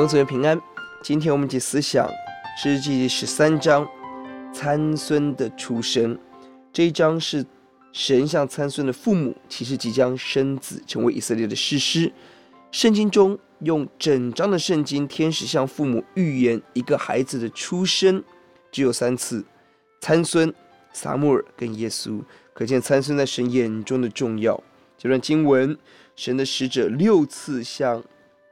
永子园平安。今天我们一起思想诗记第十三章参孙的出生。这一章是神向参孙的父母启示即将生子成为以色列的士师。圣经中用整章的圣经，天使向父母预言一个孩子的出生，只有三次：参孙、撒母耳跟耶稣。可见参孙在神眼中的重要。这段经文，神的使者六次向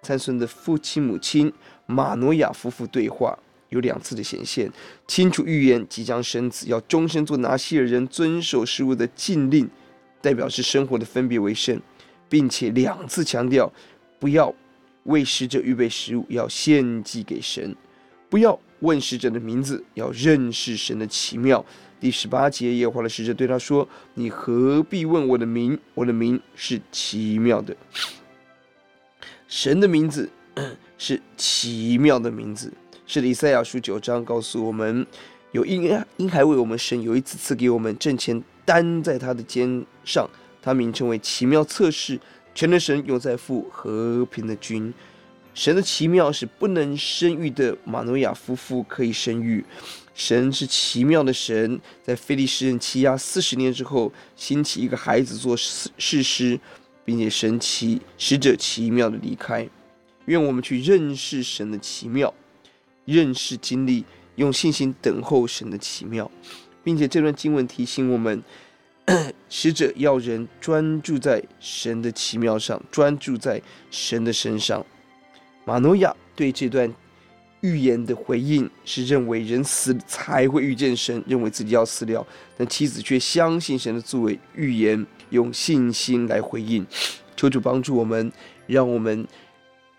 参孙的父亲、母亲马诺亚夫妇对话，有两次的显现，清楚预言即将生子，要终身做拿细耳人，遵守食物的禁令，代表是生活的分别为圣，并且两次强调不要为使者预备食物，要献祭给神，不要问使者的名字，要认识神的奇妙。第十八节，耶和华的使者对他说：“你何必问我的名？我的名是奇妙的。神的名字 是奇妙的名字。是，以赛亚书九章告诉我们，有婴婴孩为我们生，有一子赐给我们，挣钱担在他的肩上，他名称为奇妙测试，全能神永在父和平的君。神的奇妙是不能生育的马努亚夫妇可以生育。”神是奇妙的神，在非利士人欺压四十年之后，兴起一个孩子做事事师，并且神奇使者奇妙的离开。愿我们去认识神的奇妙，认识经历，用信心等候神的奇妙，并且这段经文提醒我们，使者要人专注在神的奇妙上，专注在神的身上。马诺亚对这段。预言的回应是认为人死才会遇见神，认为自己要死了，但妻子却相信神的作为，预言用信心来回应。求主帮助我们，让我们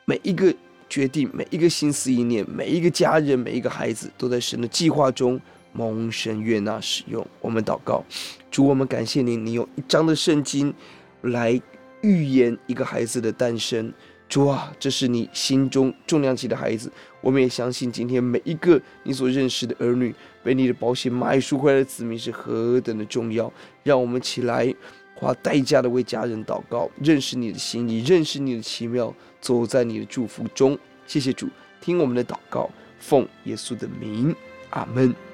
每一个决定、每一个心思意念、每一个家人、每一个孩子，都在神的计划中蒙神悦纳使用。我们祷告，主，我们感谢您，你用一章的圣经来预言一个孩子的诞生。主啊，这是你心中重量级的孩子，我们也相信今天每一个你所认识的儿女，被你的保险买赎回来的子民是何等的重要。让我们起来花代价的为家人祷告，认识你的心意，认识你的奇妙，走在你的祝福中。谢谢主，听我们的祷告，奉耶稣的名，阿门。